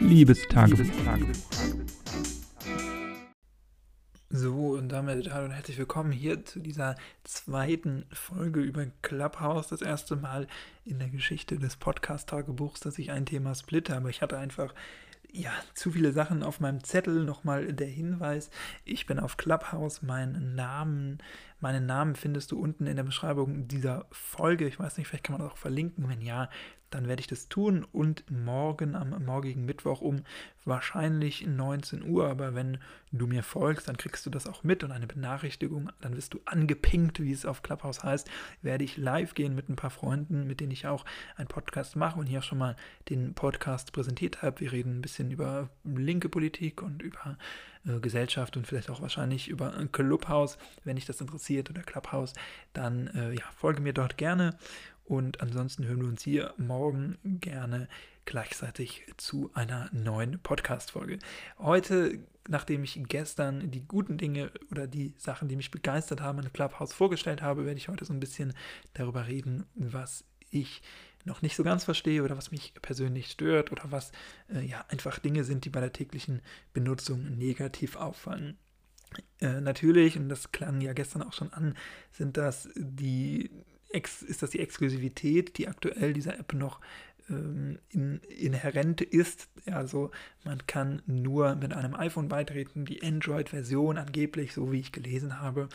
Liebestagebuch. So, und damit hallo und herzlich willkommen hier zu dieser zweiten Folge über Clubhouse. Das erste Mal in der Geschichte des Podcast-Tagebuchs, dass ich ein Thema splitte, aber ich hatte einfach ja, zu viele Sachen auf meinem Zettel. Nochmal der Hinweis, ich bin auf Clubhouse. Meinen Namen, meinen Namen findest du unten in der Beschreibung dieser Folge. Ich weiß nicht, vielleicht kann man das auch verlinken. Wenn ja, dann werde ich das tun und morgen am morgigen Mittwoch um wahrscheinlich 19 Uhr, aber wenn du mir folgst, dann kriegst du das auch mit und eine Benachrichtigung, dann wirst du angepinkt, wie es auf Clubhouse heißt, werde ich live gehen mit ein paar Freunden, mit denen ich auch einen Podcast mache und hier schon mal den Podcast präsentiert habe. Wir reden ein bisschen über linke Politik und über Gesellschaft und vielleicht auch wahrscheinlich über Clubhouse, wenn dich das interessiert oder Clubhouse, dann äh, ja, folge mir dort gerne und ansonsten hören wir uns hier morgen gerne gleichzeitig zu einer neuen Podcast-Folge. Heute, nachdem ich gestern die guten Dinge oder die Sachen, die mich begeistert haben, in Clubhouse vorgestellt habe, werde ich heute so ein bisschen darüber reden, was ich noch nicht so ganz verstehe oder was mich persönlich stört oder was äh, ja einfach Dinge sind, die bei der täglichen Benutzung negativ auffallen. Äh, natürlich, und das klang ja gestern auch schon an, sind das die ist das die Exklusivität, die aktuell dieser App noch ähm, in, inhärent ist. Also man kann nur mit einem iPhone beitreten. Die Android-Version angeblich, so wie ich gelesen habe,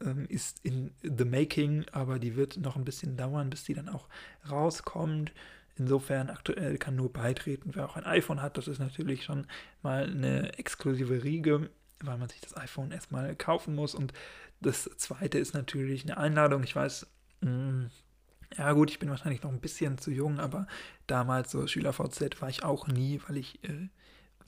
ähm, ist in the making, aber die wird noch ein bisschen dauern, bis die dann auch rauskommt. Insofern aktuell kann nur beitreten, wer auch ein iPhone hat. Das ist natürlich schon mal eine exklusive Riege, weil man sich das iPhone erstmal kaufen muss. Und das zweite ist natürlich eine Einladung. Ich weiß, hm. Ja gut, ich bin wahrscheinlich noch ein bisschen zu jung, aber damals so SchülerVZ war ich auch nie, weil ich, äh,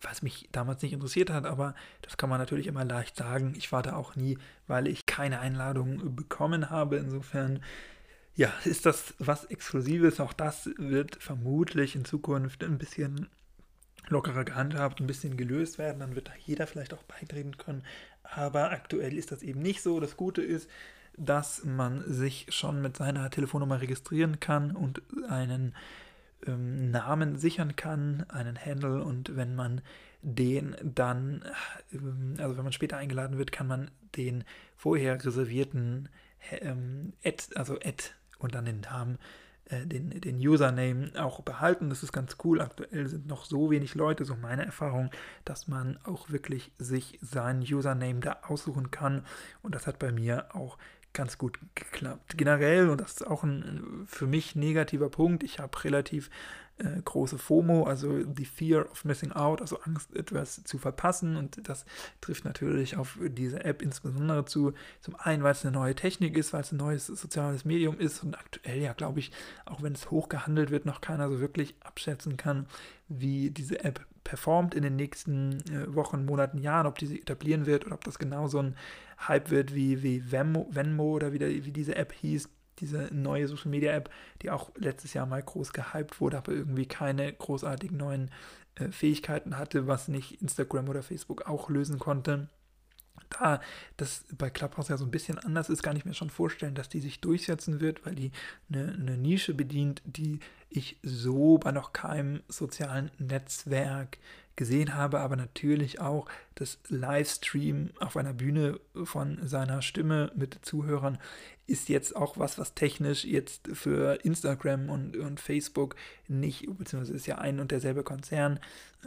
was mich damals nicht interessiert hat, aber das kann man natürlich immer leicht sagen. Ich war da auch nie, weil ich keine Einladung bekommen habe. Insofern, ja, ist das was Exklusives. Auch das wird vermutlich in Zukunft ein bisschen lockerer gehandhabt, ein bisschen gelöst werden. Dann wird da jeder vielleicht auch beitreten können. Aber aktuell ist das eben nicht so. Das Gute ist, dass man sich schon mit seiner Telefonnummer registrieren kann und einen ähm, Namen sichern kann, einen Handle und wenn man den dann, ähm, also wenn man später eingeladen wird, kann man den vorher reservierten ähm, Ad, also Ad und dann den Namen äh, den, den Username auch behalten. Das ist ganz cool. Aktuell sind noch so wenig Leute, so meine Erfahrung, dass man auch wirklich sich seinen Username da aussuchen kann. Und das hat bei mir auch ganz gut geklappt. Generell, und das ist auch ein für mich negativer Punkt, ich habe relativ äh, große FOMO, also die Fear of Missing Out, also Angst, etwas zu verpassen. Und das trifft natürlich auf diese App insbesondere zu. Zum einen, weil es eine neue Technik ist, weil es ein neues soziales Medium ist und aktuell ja, glaube ich, auch wenn es hoch gehandelt wird, noch keiner so wirklich abschätzen kann, wie diese App performt in den nächsten äh, Wochen, Monaten, Jahren, ob diese etablieren wird oder ob das genau so ein Hype wird wie, wie Venmo, Venmo oder wie, der, wie diese App hieß diese neue Social Media App, die auch letztes Jahr mal groß gehypt wurde, aber irgendwie keine großartigen neuen äh, Fähigkeiten hatte, was nicht Instagram oder Facebook auch lösen konnte. Da das bei Clubhouse ja so ein bisschen anders ist, kann ich mir schon vorstellen, dass die sich durchsetzen wird, weil die eine, eine Nische bedient, die ich so bei noch keinem sozialen Netzwerk gesehen habe, aber natürlich auch das Livestream auf einer Bühne von seiner Stimme mit Zuhörern ist jetzt auch was, was technisch jetzt für Instagram und, und Facebook nicht, beziehungsweise ist ja ein und derselbe Konzern,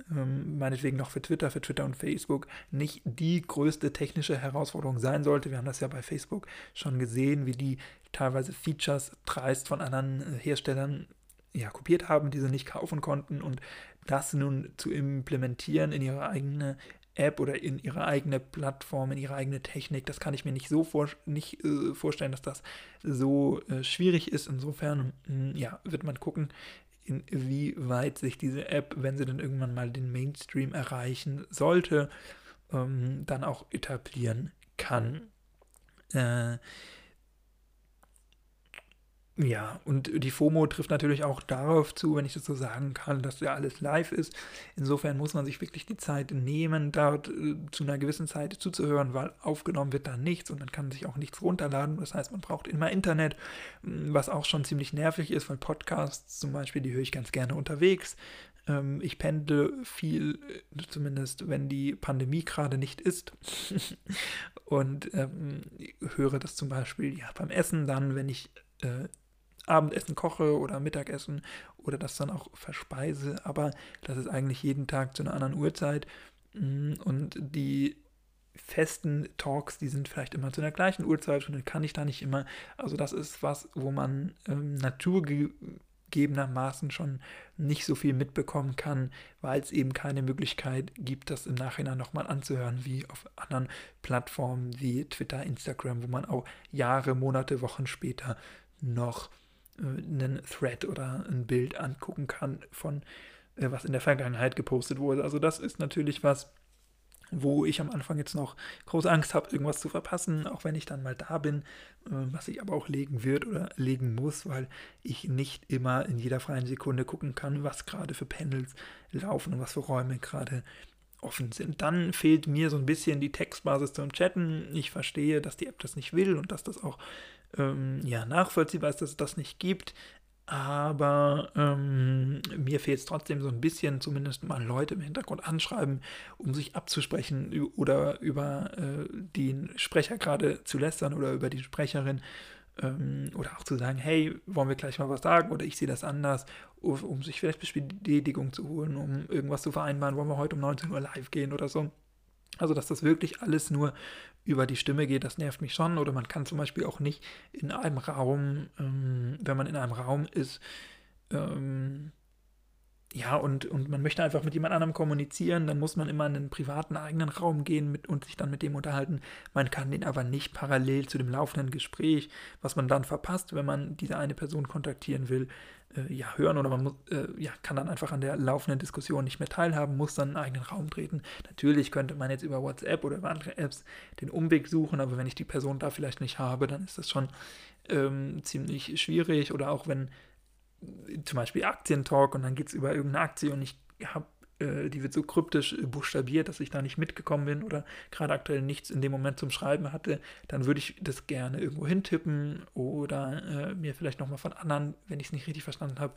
ähm, meinetwegen noch für Twitter, für Twitter und Facebook, nicht die größte technische Herausforderung sein sollte. Wir haben das ja bei Facebook schon gesehen, wie die teilweise Features dreist von anderen äh, Herstellern ja, kopiert haben, die sie nicht kaufen konnten und das nun zu implementieren in ihre eigene App oder in ihre eigene Plattform, in ihre eigene Technik, das kann ich mir nicht so vor, nicht, äh, vorstellen, dass das so äh, schwierig ist. Insofern, mh, hm, ja, wird man gucken, inwieweit sich diese App, wenn sie dann irgendwann mal den Mainstream erreichen sollte, ähm, dann auch etablieren kann. Äh, ja, und die FOMO trifft natürlich auch darauf zu, wenn ich das so sagen kann, dass ja alles live ist. Insofern muss man sich wirklich die Zeit nehmen, dort äh, zu einer gewissen Zeit zuzuhören, weil aufgenommen wird da nichts und dann kann sich auch nichts runterladen. Das heißt, man braucht immer Internet, was auch schon ziemlich nervig ist, weil Podcasts zum Beispiel, die höre ich ganz gerne unterwegs. Ähm, ich pendle viel, zumindest wenn die Pandemie gerade nicht ist. und ähm, höre das zum Beispiel ja, beim Essen dann, wenn ich äh, Abendessen koche oder Mittagessen oder das dann auch verspeise. Aber das ist eigentlich jeden Tag zu einer anderen Uhrzeit. Mm, und die festen Talks, die sind vielleicht immer zu der gleichen Uhrzeit und dann kann ich da nicht immer. Also das ist was, wo man ähm, naturgegebenermaßen schon nicht so viel mitbekommen kann, weil es eben keine Möglichkeit gibt, das im Nachhinein nochmal anzuhören, wie auf anderen Plattformen wie Twitter, Instagram, wo man auch Jahre, Monate, Wochen später noch einen Thread oder ein Bild angucken kann von äh, was in der Vergangenheit gepostet wurde. Also das ist natürlich was, wo ich am Anfang jetzt noch große Angst habe, irgendwas zu verpassen, auch wenn ich dann mal da bin, äh, was ich aber auch legen wird oder legen muss, weil ich nicht immer in jeder freien Sekunde gucken kann, was gerade für Panels laufen und was für Räume gerade offen sind. Dann fehlt mir so ein bisschen die Textbasis zum Chatten. Ich verstehe, dass die App das nicht will und dass das auch ähm, ja, nachvollziehbar ist, dass es das nicht gibt. Aber ähm, mir fehlt es trotzdem so ein bisschen, zumindest mal Leute im Hintergrund anschreiben, um sich abzusprechen oder über äh, den Sprecher gerade zu lästern oder über die Sprecherin ähm, oder auch zu sagen, hey, wollen wir gleich mal was sagen oder ich sehe das anders, um, um sich vielleicht Bestätigung zu holen, um irgendwas zu vereinbaren, wollen wir heute um 19 Uhr live gehen oder so. Also, dass das wirklich alles nur über die Stimme geht, das nervt mich schon. Oder man kann zum Beispiel auch nicht in einem Raum, ähm, wenn man in einem Raum ist, ähm, ja, und, und man möchte einfach mit jemand anderem kommunizieren, dann muss man immer in einen privaten eigenen Raum gehen mit, und sich dann mit dem unterhalten. Man kann den aber nicht parallel zu dem laufenden Gespräch, was man dann verpasst, wenn man diese eine Person kontaktieren will, äh, ja, hören oder man muss, äh, ja, kann dann einfach an der laufenden Diskussion nicht mehr teilhaben, muss dann einen eigenen Raum treten. Natürlich könnte man jetzt über WhatsApp oder über andere Apps den Umweg suchen, aber wenn ich die Person da vielleicht nicht habe, dann ist das schon ähm, ziemlich schwierig oder auch wenn zum Beispiel Aktientalk und dann geht es über irgendeine Aktie und ich habe äh, die wird so kryptisch buchstabiert, dass ich da nicht mitgekommen bin oder gerade aktuell nichts in dem Moment zum Schreiben hatte, dann würde ich das gerne irgendwo hintippen oder äh, mir vielleicht nochmal von anderen, wenn ich es nicht richtig verstanden habe,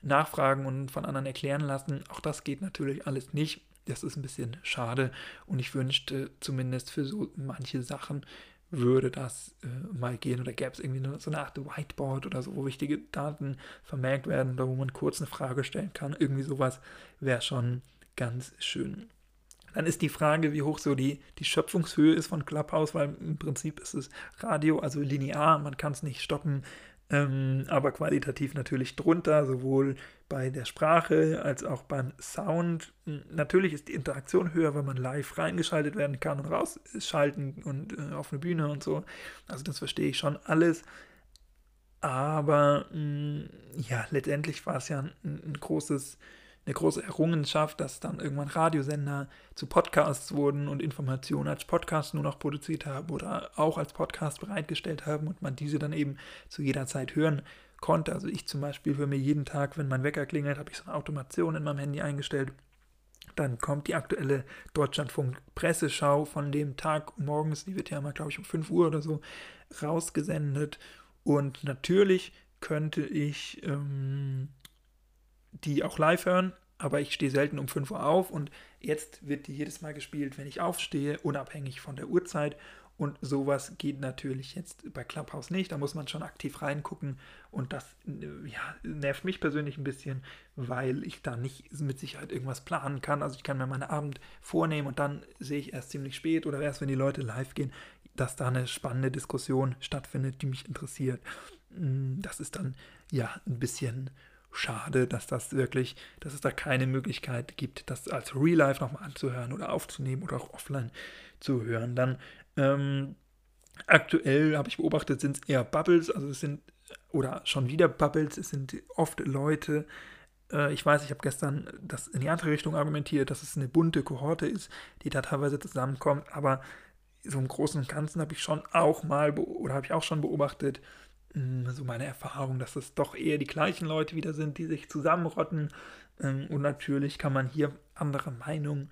nachfragen und von anderen erklären lassen. Auch das geht natürlich alles nicht. Das ist ein bisschen schade und ich wünschte zumindest für so manche Sachen würde das äh, mal gehen oder gäbe es irgendwie eine, so eine Art Whiteboard oder so, wo wichtige Daten vermerkt werden oder wo man kurz eine Frage stellen kann. Irgendwie sowas wäre schon ganz schön. Dann ist die Frage, wie hoch so die, die Schöpfungshöhe ist von Clubhouse, weil im Prinzip ist es Radio, also linear, man kann es nicht stoppen, ähm, aber qualitativ natürlich drunter, sowohl bei der Sprache als auch beim Sound. Natürlich ist die Interaktion höher, wenn man live reingeschaltet werden kann und rausschalten und äh, auf eine Bühne und so. Also das verstehe ich schon alles. Aber mh, mm, ja, letztendlich war es ja ein, ein großes eine große Errungenschaft, dass dann irgendwann Radiosender zu Podcasts wurden und Informationen als Podcast nur noch produziert haben oder auch als Podcast bereitgestellt haben und man diese dann eben zu jeder Zeit hören konnte. Also ich zum Beispiel höre mir jeden Tag, wenn mein Wecker klingelt, habe ich so eine Automation in meinem Handy eingestellt. Dann kommt die aktuelle Deutschlandfunk-Presseschau von dem Tag morgens, die wird ja immer, glaube ich, um 5 Uhr oder so rausgesendet. Und natürlich könnte ich ähm, die auch live hören, aber ich stehe selten um 5 Uhr auf und jetzt wird die jedes Mal gespielt, wenn ich aufstehe, unabhängig von der Uhrzeit. Und sowas geht natürlich jetzt bei Clubhouse nicht. Da muss man schon aktiv reingucken. Und das ja, nervt mich persönlich ein bisschen, weil ich da nicht mit Sicherheit irgendwas planen kann. Also ich kann mir meinen Abend vornehmen und dann sehe ich erst ziemlich spät oder erst, wenn die Leute live gehen, dass da eine spannende Diskussion stattfindet, die mich interessiert. Hm, das ist dann ja ein bisschen schade, dass das wirklich, dass es da keine Möglichkeit gibt, das als Real Life nochmal anzuhören oder aufzunehmen oder auch offline zu hören. Dann ähm, aktuell habe ich beobachtet, sind es eher Bubbles, also es sind oder schon wieder Bubbles, es sind oft Leute, äh, ich weiß, ich habe gestern das in die andere Richtung argumentiert, dass es eine bunte Kohorte ist, die da teilweise zusammenkommt, aber so im Großen und Ganzen habe ich schon auch mal oder habe ich auch schon beobachtet, so meine Erfahrung, dass es doch eher die gleichen Leute wieder sind, die sich zusammenrotten. Ähm, und natürlich kann man hier andere Meinungen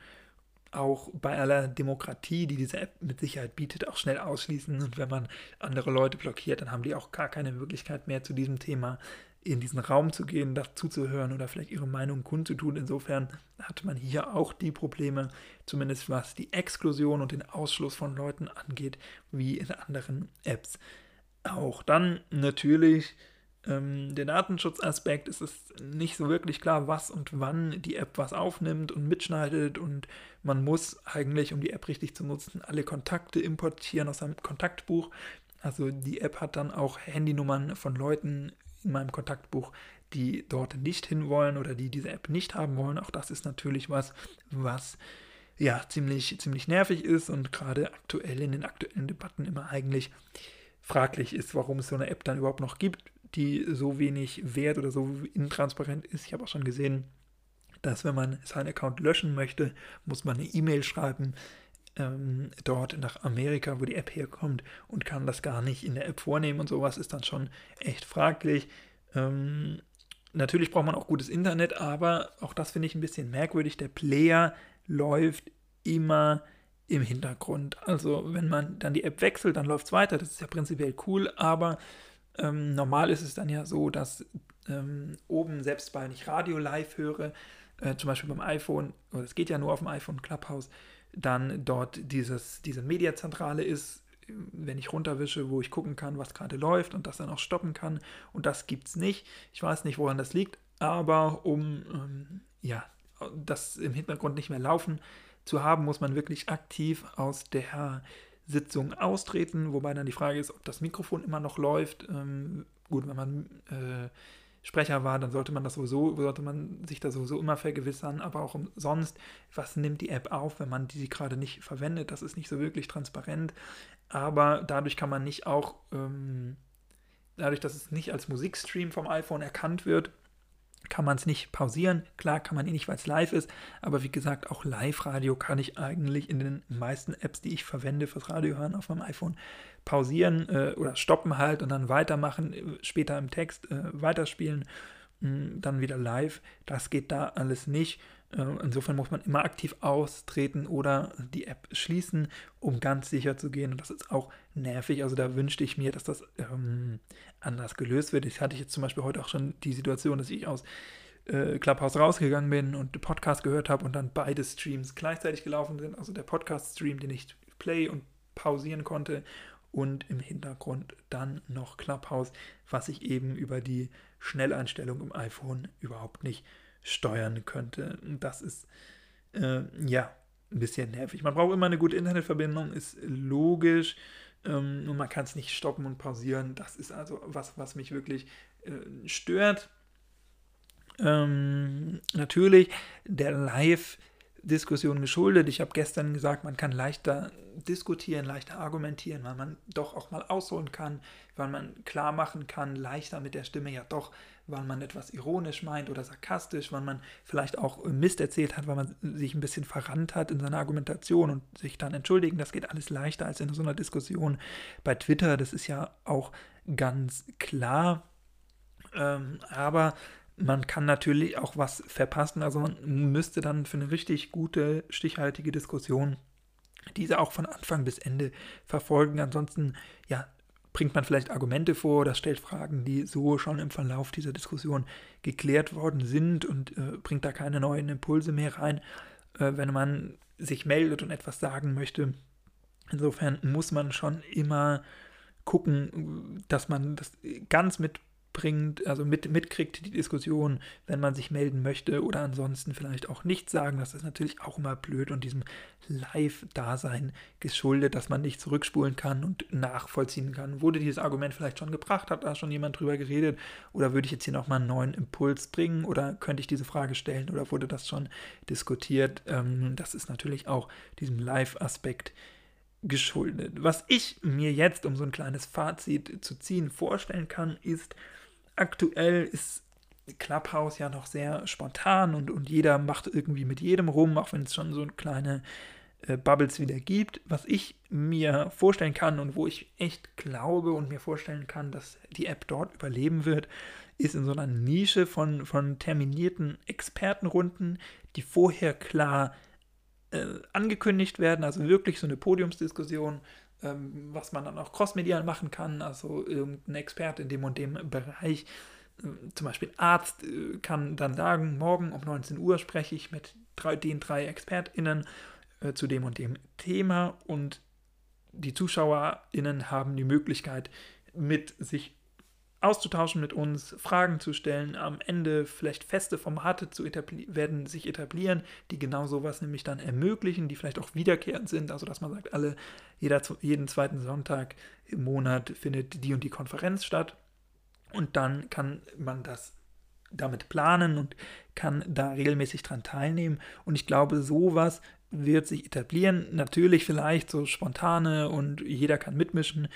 auch bei aller Demokratie, die diese App mit Sicherheit bietet, auch schnell ausschließen. Und wenn man andere Leute blockiert, dann haben die auch gar keine Möglichkeit mehr zu diesem Thema in diesen Raum zu gehen, dazu zu hören oder vielleicht ihre Meinung kundzutun. Insofern hat man hier auch die Probleme, zumindest was die Exklusion und den Ausschluss von Leuten angeht, wie in anderen Apps auch. Dann natürlich ähm, der Datenschutzaspekt ist es nicht so wirklich klar, was und wann die App was aufnimmt und mitschneidet und man muss eigentlich, um die App richtig zu nutzen, alle Kontakte importieren aus seinem Kontaktbuch. Also die App hat dann auch Handynummern von Leuten in meinem Kontaktbuch, die dort nicht hinwollen oder die diese App nicht haben wollen. Auch das ist natürlich was, was ja ziemlich, ziemlich nervig ist und gerade aktuell in den aktuellen Debatten immer eigentlich fraglich ist, warum es so eine App dann überhaupt noch gibt die so wenig wert oder so intransparent ist. Ich habe auch schon gesehen, dass wenn man seinen Account löschen möchte, muss man eine E-Mail schreiben ähm, dort nach Amerika, wo die App herkommt und kann das gar nicht in der App vornehmen und sowas ist dann schon echt fraglich. Ähm, natürlich braucht man auch gutes Internet, aber auch das finde ich ein bisschen merkwürdig. Der Player läuft immer im Hintergrund. Also wenn man dann die App wechselt, dann läuft es weiter. Das ist ja prinzipiell cool, aber ähm, normal ist es dann ja so, dass ähm, oben, selbst weil ich Radio live höre, äh, zum Beispiel beim iPhone, oder es geht ja nur auf dem iPhone Clubhouse, dann dort dieses, diese Mediazentrale ist, wenn ich runterwische, wo ich gucken kann, was gerade läuft und das dann auch stoppen kann. Und das gibt es nicht. Ich weiß nicht, woran das liegt, aber um ähm, ja, das im Hintergrund nicht mehr laufen zu haben, muss man wirklich aktiv aus der Sitzung austreten, wobei dann die Frage ist, ob das Mikrofon immer noch läuft. Ähm, gut, wenn man äh, Sprecher war, dann sollte man das sowieso, sollte man sich da sowieso immer vergewissern, aber auch sonst, was nimmt die App auf, wenn man die gerade nicht verwendet, das ist nicht so wirklich transparent, aber dadurch kann man nicht auch, ähm, dadurch, dass es nicht als Musikstream vom iPhone erkannt wird, kann man es nicht pausieren. Klar kann man ihn nicht, weil es live ist, aber wie gesagt, auch Live-Radio kann ich eigentlich in den meisten Apps, die ich verwende fürs Radio hören auf meinem iPhone, pausieren äh, oder stoppen halt und dann weitermachen, äh, später im Text äh, weiterspielen, mh, hm, dann wieder live. Das geht da alles nicht. Äh, insofern muss man immer aktiv austreten oder die App schließen, um ganz sicher zu gehen. Und das ist auch nervig. Also da wünschte ich mir, dass das ähm, anders gelöst wird. Ich hatte jetzt zum Beispiel heute auch schon die Situation, dass ich aus äh, Clubhouse rausgegangen bin und Podcast gehört habe und dann beide Streams gleichzeitig gelaufen sind. Also der Podcast-Stream, den ich play und pausieren konnte und im Hintergrund dann noch Clubhouse, was ich eben über die Schnelleinstellung im iPhone überhaupt nicht steuern könnte. Das ist äh, ja ein bisschen nervig. Man braucht immer eine gute Internetverbindung, ist logisch. Ähm, und man kann es nicht stoppen und pausieren. Das ist also was, was mich wirklich äh, stört. Ähm, natürlich, der Live- Diskussion geschuldet. Ich habe gestern gesagt, man kann leichter diskutieren, leichter argumentieren, weil man doch auch mal ausholen kann, weil man klar machen kann, leichter mit der Stimme ja doch, weil man etwas ironisch meint oder sarkastisch, weil man vielleicht auch Mist erzählt hat, weil man sich ein bisschen verrannt hat in seiner Argumentation und sich dann entschuldigen. Das geht alles leichter als in so einer Diskussion bei Twitter. Das ist ja auch ganz klar. Ähm, aber man kann natürlich auch was verpassen. Also man müsste dann für eine richtig gute, stichhaltige Diskussion diese auch von Anfang bis Ende verfolgen. Ansonsten, ja, bringt man vielleicht Argumente vor oder stellt Fragen, die so schon im Verlauf dieser Diskussion geklärt worden sind und äh, bringt da keine neuen Impulse mehr rein, äh, wenn man sich meldet und etwas sagen möchte. Insofern muss man schon immer gucken, dass man das ganz mit bringt, also mit, mitkriegt die Diskussion, wenn man sich melden möchte oder ansonsten vielleicht auch nichts sagen. Das ist natürlich auch immer blöd und diesem Live-Dasein geschuldet, dass man nicht zurückspulen kann und nachvollziehen kann. Wurde dieses Argument vielleicht schon gebracht? Hat da schon jemand drüber geredet? Oder würde ich jetzt hier nochmal einen neuen Impuls bringen? Oder könnte ich diese Frage stellen? Oder wurde das schon diskutiert? Ähm, das ist natürlich auch diesem Live-Aspekt geschuldet. Was ich mir jetzt, um so ein kleines Fazit zu ziehen, vorstellen kann, ist, aktuell ist Clubhouse ja noch sehr spontan und, und jeder macht irgendwie mit jedem rum, auch wenn es schon so kleine äh, Bubbles wieder gibt. Was ich mir vorstellen kann und wo ich echt glaube und mir vorstellen kann, dass die App dort überleben wird, ist in so einer Nische von, von terminierten Expertenrunden, die vorher klar äh, angekündigt werden, also wirklich so eine Podiumsdiskussion, ähm, was man dann auch crossmedial machen kann, also irgendein Experte in dem und dem Bereich zum Beispiel Arzt äh, kann dann sagen, morgen um 19 Uhr spreche ich mit drei, den drei ExpertInnen äh, zu dem und dem Thema. Und die ZuschauerInnen haben die Möglichkeit, mit sich auszutauschen mit uns, Fragen zu stellen, am Ende vielleicht feste Formate zu werden sich etablieren, die genau sowas nämlich dann ermöglichen, die vielleicht auch wiederkehrend sind, also dass man sagt, alle, jeder, jeden zweiten Sonntag im Monat findet die und die Konferenz statt. Und dann kann man das damit planen und kann da regelmäßig dran teilnehmen. Und ich glaube, sowas wird sich etablieren, natürlich vielleicht so spontane und jeder kann mitmischen,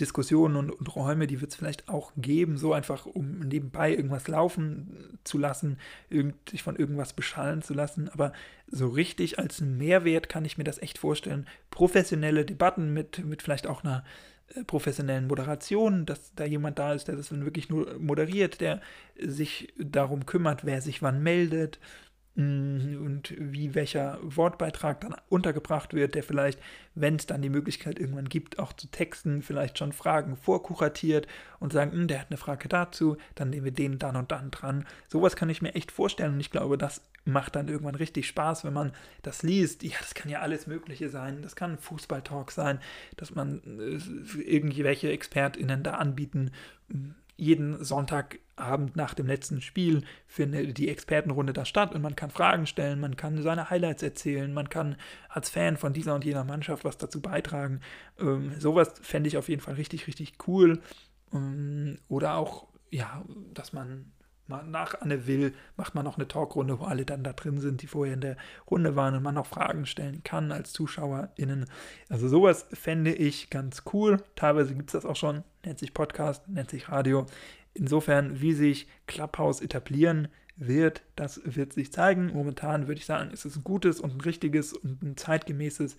Diskussionen und, und Räume, die wird es vielleicht auch geben, so einfach, um nebenbei irgendwas laufen zu lassen, sich von irgendwas beschallen zu lassen. Aber so richtig als Mehrwert kann ich mir das echt vorstellen. Professionelle Debatten mit, mit vielleicht auch einer äh, professionellen Moderation, dass da jemand da ist, der das dann wirklich nur moderiert, der sich darum kümmert, wer sich wann meldet, und wie welcher Wortbeitrag dann untergebracht wird, der vielleicht, wenn es dann die Möglichkeit irgendwann gibt, auch zu texten, vielleicht schon Fragen vorkuratiert und sagen, hm, der hat eine Frage dazu, dann nehmen wir den dann und dann dran. Sowas kann ich mir echt vorstellen und ich glaube, das macht dann irgendwann richtig Spaß, wenn man das liest. Ja, das kann ja alles Mögliche sein. Das kann Fußballtalk sein, dass man äh, irgendwelche ExpertInnen da anbieten jeden Sonntagabend nach dem letzten Spiel findet die Expertenrunde da statt und man kann Fragen stellen, man kann seine Highlights erzählen, man kann als Fan von dieser und jener Mannschaft was dazu beitragen. Ähm, sowas fände ich auf jeden Fall richtig, richtig cool. Ähm, oder auch, ja, dass man nach Anne Will macht man noch eine Talkrunde, wo alle dann da drin sind, die vorher in der Runde waren und man noch Fragen stellen kann als ZuschauerInnen. Also sowas fände ich ganz cool. Teilweise gibt es das auch schon, nennt sich Podcast, nennt sich Radio. Insofern, wie sich Clubhouse etablieren wird, das wird sich zeigen. Momentan würde ich sagen, ist es ein gutes und ein richtiges und ein zeitgemäßes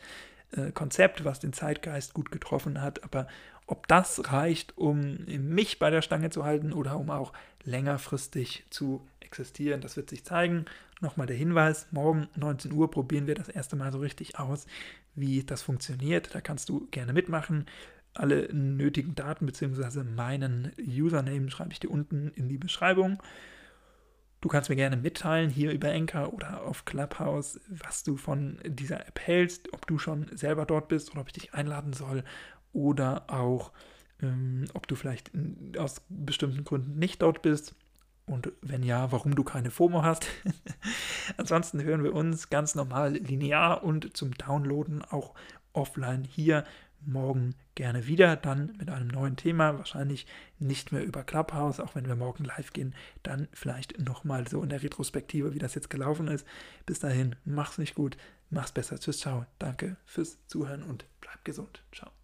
äh, Konzept, was den Zeitgeist gut getroffen hat. Aber ob das reicht, um mich bei der Stange zu halten oder um auch längerfristig zu existieren, das wird sich zeigen. Nochmal der Hinweis, morgen 19 Uhr probieren wir das erste Mal so richtig aus, wie das funktioniert. Da kannst du gerne mitmachen. Alle nötigen Daten bzw. meinen Username schreibe ich dir unten in die Beschreibung. Du kannst mir gerne mitteilen, hier über Enker oder auf Clubhouse, was du von dieser App hältst, ob du schon selber dort bist oder ob ich dich einladen soll oder auch, ähm, ob du vielleicht aus bestimmten Gründen nicht dort bist. Und wenn ja, warum du keine FOMO hast. Ansonsten hören wir uns ganz normal linear und zum Downloaden auch offline hier morgen gerne wieder, dann mit einem neuen Thema, wahrscheinlich nicht mehr über Clubhouse, auch wenn wir morgen live gehen, dann vielleicht nochmal so in der Retrospektive, wie das jetzt gelaufen ist. Bis dahin, mach's nicht gut, mach's besser. Tschüss, ciao. Danke fürs Zuhören und bleib gesund. Ciao.